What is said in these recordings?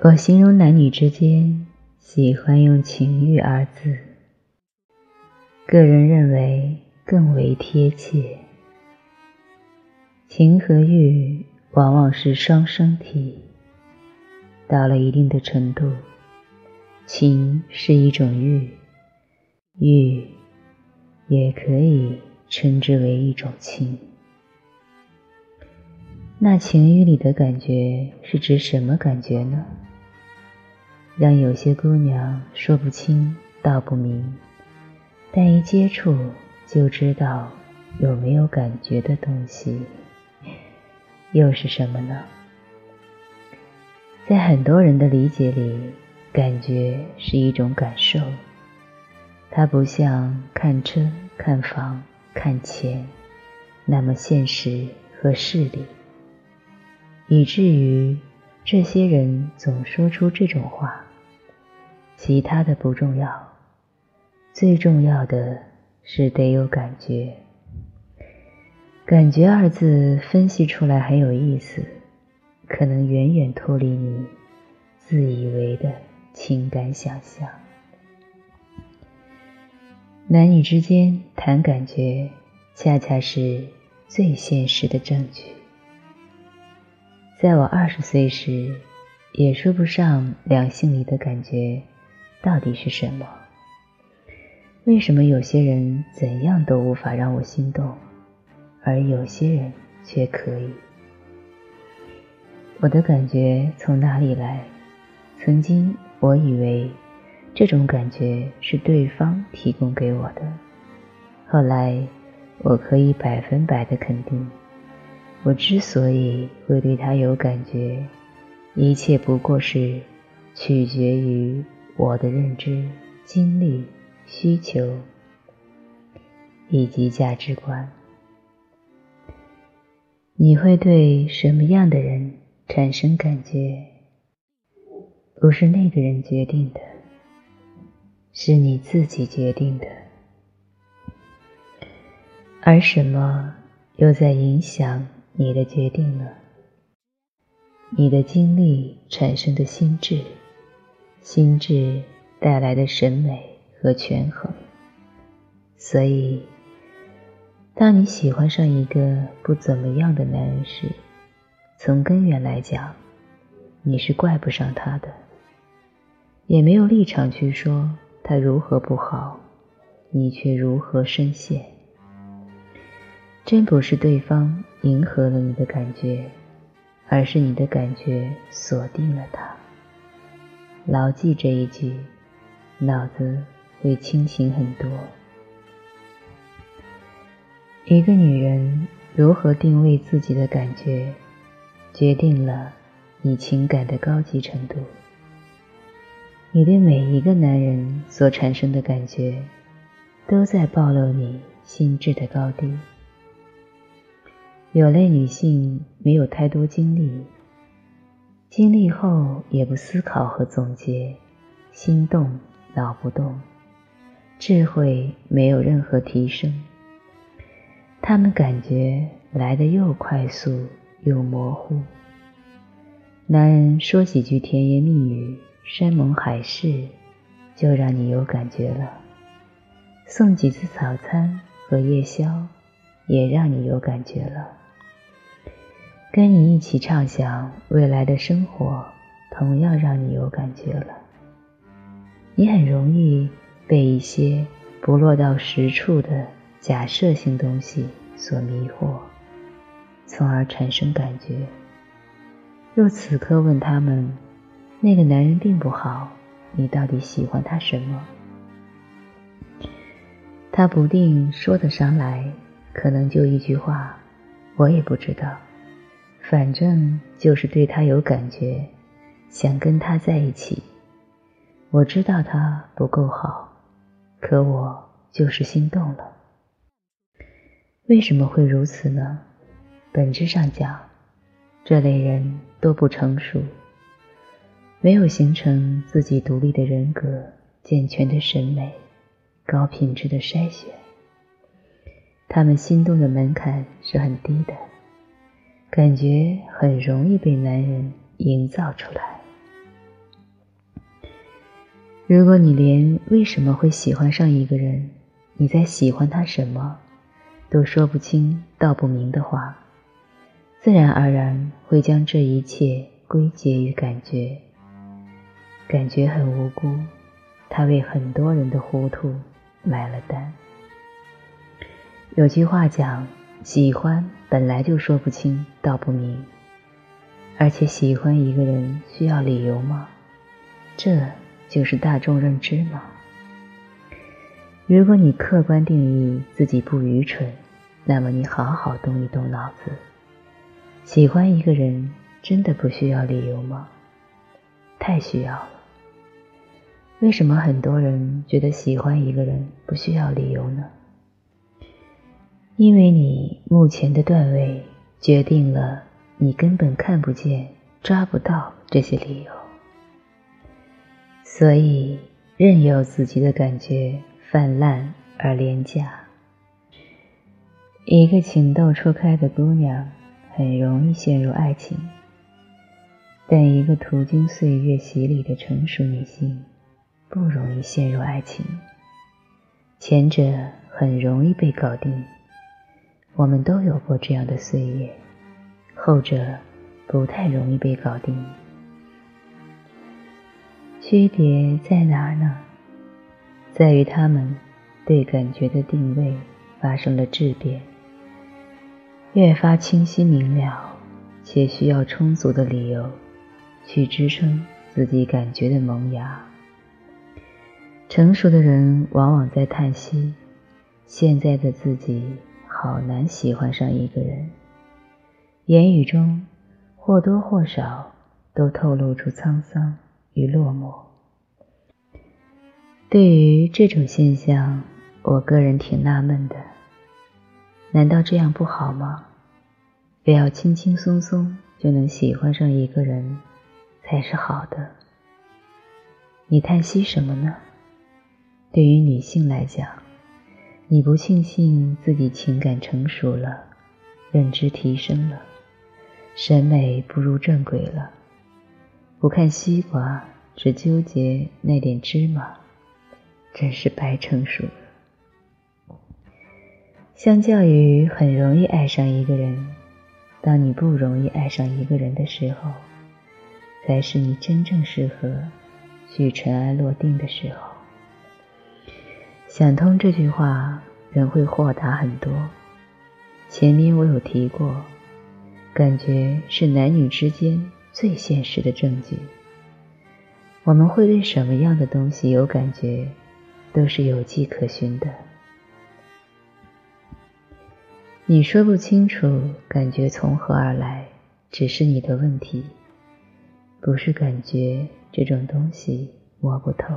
我形容男女之间喜欢用情欲二字，个人认为更为贴切。情和欲往往是双生体，到了一定的程度，情是一种欲，欲也可以称之为一种情。那情欲里的感觉是指什么感觉呢？让有些姑娘说不清道不明，但一接触就知道有没有感觉的东西，又是什么呢？在很多人的理解里，感觉是一种感受，它不像看车、看房、看钱那么现实和势利，以至于这些人总说出这种话。其他的不重要，最重要的是得有感觉。感觉二字分析出来很有意思，可能远远脱离你自以为的情感想象。男女之间谈感觉，恰恰是最现实的证据。在我二十岁时，也说不上两性里的感觉。到底是什么？为什么有些人怎样都无法让我心动，而有些人却可以？我的感觉从哪里来？曾经我以为这种感觉是对方提供给我的，后来我可以百分百的肯定，我之所以会对他有感觉，一切不过是取决于。我的认知、经历、需求以及价值观，你会对什么样的人产生感觉？不是那个人决定的，是你自己决定的。而什么又在影响你的决定呢？你的经历产生的心智。心智带来的审美和权衡，所以，当你喜欢上一个不怎么样的男人时，从根源来讲，你是怪不上他的，也没有立场去说他如何不好，你却如何深陷。真不是对方迎合了你的感觉，而是你的感觉锁定了他。牢记这一句，脑子会清醒很多。一个女人如何定位自己的感觉，决定了你情感的高级程度。你对每一个男人所产生的感觉，都在暴露你心智的高低。有类女性没有太多经历。经历后也不思考和总结，心动脑不动，智慧没有任何提升。他们感觉来的又快速又模糊。男人说几句甜言蜜语、山盟海誓，就让你有感觉了；送几次早餐和夜宵，也让你有感觉了。跟你一起畅想未来的生活，同样让你有感觉了。你很容易被一些不落到实处的假设性东西所迷惑，从而产生感觉。若此刻问他们，那个男人并不好，你到底喜欢他什么？他不定说得上来，可能就一句话，我也不知道。反正就是对他有感觉，想跟他在一起。我知道他不够好，可我就是心动了。为什么会如此呢？本质上讲，这类人都不成熟，没有形成自己独立的人格、健全的审美、高品质的筛选。他们心动的门槛是很低的。感觉很容易被男人营造出来，如果你连为什么会喜欢上一个人，你在喜欢他什么，都说不清道不明的话，自然而然会将这一切归结于感觉。感觉很无辜，他为很多人的糊涂买了单。有句话讲，喜欢本来就说不清道不明，而且喜欢一个人需要理由吗？这就是大众认知吗？如果你客观定义自己不愚蠢，那么你好好动一动脑子，喜欢一个人真的不需要理由吗？太需要了。为什么很多人觉得喜欢一个人不需要理由呢？因为你目前的段位决定了你根本看不见、抓不到这些理由，所以任由自己的感觉泛滥而廉价。一个情窦初开的姑娘很容易陷入爱情，但一个途经岁月洗礼的成熟女性。不容易陷入爱情，前者很容易被搞定。我们都有过这样的岁月，后者不太容易被搞定。区别在哪儿呢？在于他们对感觉的定位发生了质变，越发清晰明了，且需要充足的理由去支撑自己感觉的萌芽。成熟的人往往在叹息，现在的自己好难喜欢上一个人。言语中或多或少都透露出沧桑与落寞。对于这种现象，我个人挺纳闷的。难道这样不好吗？非要轻轻松松就能喜欢上一个人才是好的？你叹息什么呢？对于女性来讲，你不庆幸自己情感成熟了，认知提升了，审美步入正轨了，不看西瓜，只纠结那点芝麻，真是白成熟了。相较于很容易爱上一个人，当你不容易爱上一个人的时候，才是你真正适合去尘埃落定的时候。想通这句话，人会豁达很多。前面我有提过，感觉是男女之间最现实的证据。我们会对什么样的东西有感觉，都是有迹可循的。你说不清楚感觉从何而来，只是你的问题，不是感觉这种东西摸不透。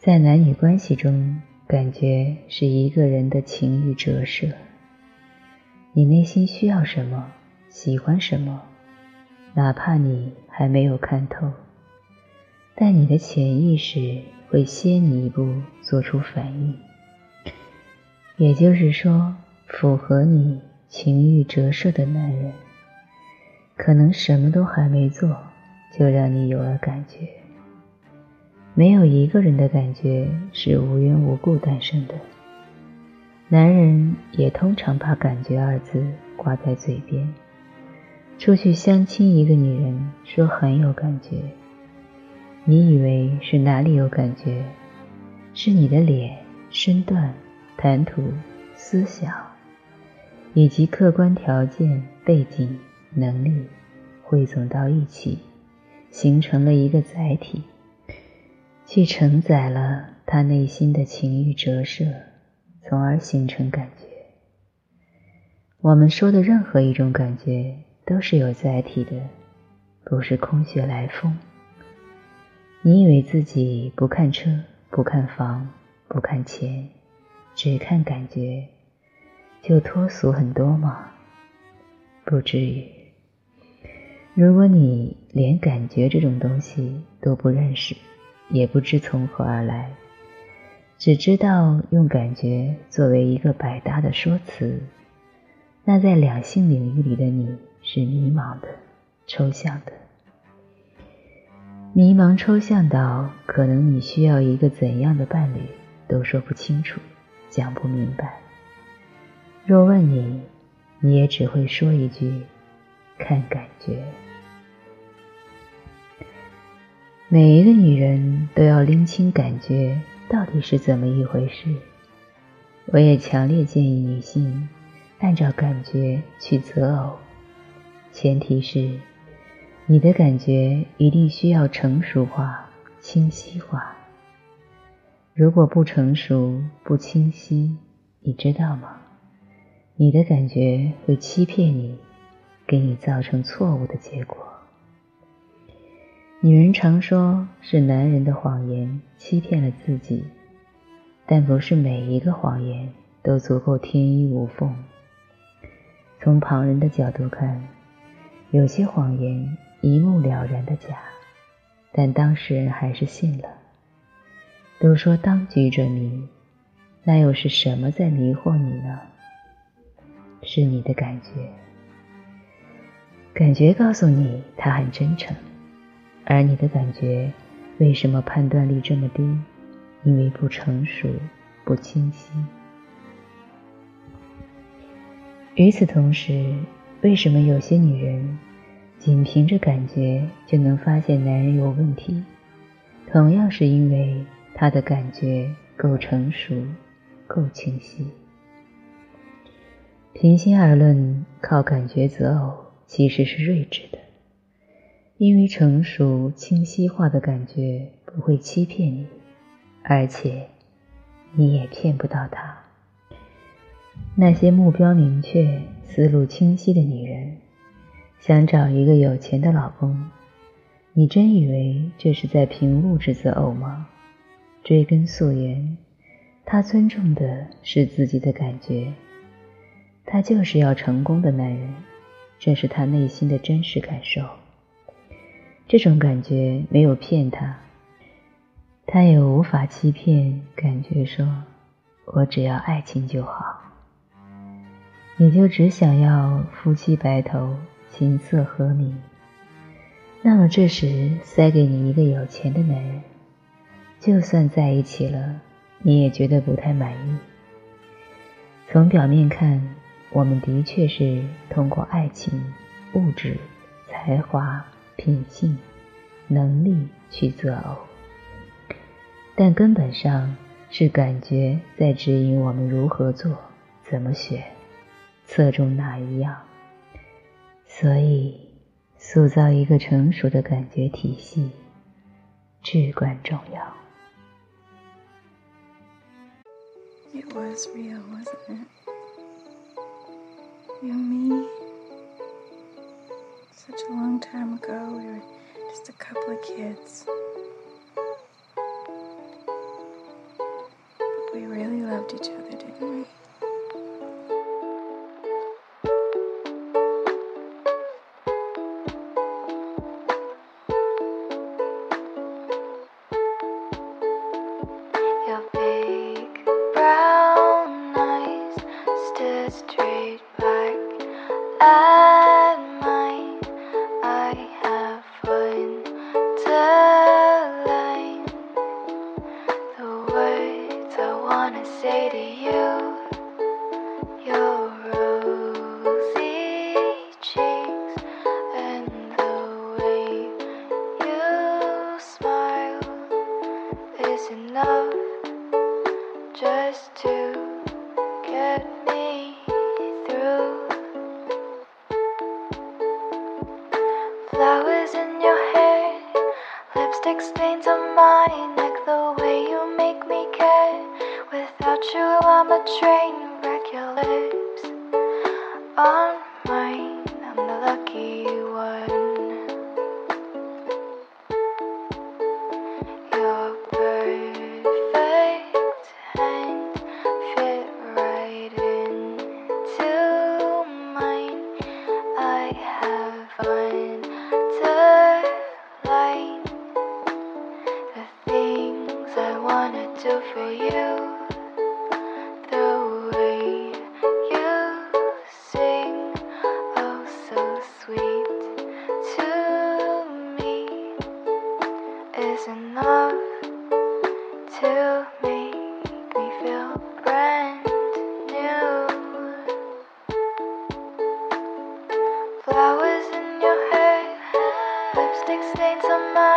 在男女关系中，感觉是一个人的情欲折射。你内心需要什么，喜欢什么，哪怕你还没有看透，但你的潜意识会先你一步做出反应。也就是说，符合你情欲折射的男人，可能什么都还没做，就让你有了感觉。没有一个人的感觉是无缘无故诞生的。男人也通常把“感觉”二字挂在嘴边，出去相亲一个女人说很有感觉，你以为是哪里有感觉？是你的脸、身段、谈吐、思想，以及客观条件、背景、能力汇总到一起，形成了一个载体。去承载了他内心的情欲折射，从而形成感觉。我们说的任何一种感觉都是有载体的，不是空穴来风。你以为自己不看车、不看房、不看钱，只看感觉，就脱俗很多吗？不至于。如果你连感觉这种东西都不认识，也不知从何而来，只知道用感觉作为一个百搭的说辞，那在两性领域里的你是迷茫的、抽象的。迷茫抽象到可能你需要一个怎样的伴侣都说不清楚，讲不明白。若问你，你也只会说一句：“看感觉。”每一个女人都要拎清感觉到底是怎么一回事。我也强烈建议女性按照感觉去择偶，前提是你的感觉一定需要成熟化、清晰化。如果不成熟、不清晰，你知道吗？你的感觉会欺骗你，给你造成错误的结果。女人常说是男人的谎言欺骗了自己，但不是每一个谎言都足够天衣无缝。从旁人的角度看，有些谎言一目了然的假，但当事人还是信了。都说当局者迷，那又是什么在迷惑你呢？是你的感觉，感觉告诉你他很真诚。而你的感觉为什么判断力这么低？因为不成熟、不清晰。与此同时，为什么有些女人仅凭着感觉就能发现男人有问题？同样是因为她的感觉够成熟、够清晰。平心而论，靠感觉择偶其实是睿智的。因为成熟、清晰化的感觉不会欺骗你，而且你也骗不到他。那些目标明确、思路清晰的女人，想找一个有钱的老公，你真以为这是在凭物质择偶吗？追根溯源，他尊重的是自己的感觉，他就是要成功的男人，这是他内心的真实感受。这种感觉没有骗他，他也无法欺骗感觉说：“我只要爱情就好。”你就只想要夫妻白头、琴瑟和鸣。那么这时塞给你一个有钱的男人，就算在一起了，你也觉得不太满意。从表面看，我们的确是通过爱情、物质、才华。品性、能力去择偶，但根本上是感觉在指引我们如何做、怎么选、侧重哪一样。所以，塑造一个成熟的感觉体系至关重要。It was real, wasn't it? Such a long time ago. We were just a couple of kids. But we really loved each other, didn't we? flowers in your hair, lipstick stains on my neck, the way you make me care. Without you, I'm a train wreck. Your lips on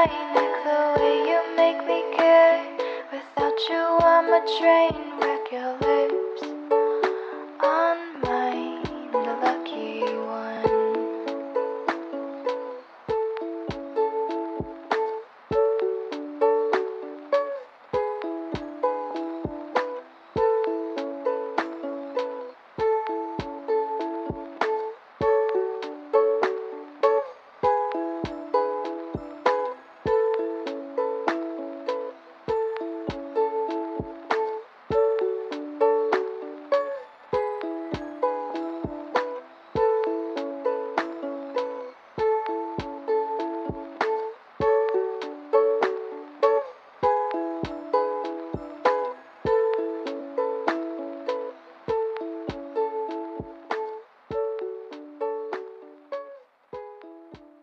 Like the way you make me care. Without you, I'm a train wreck. Your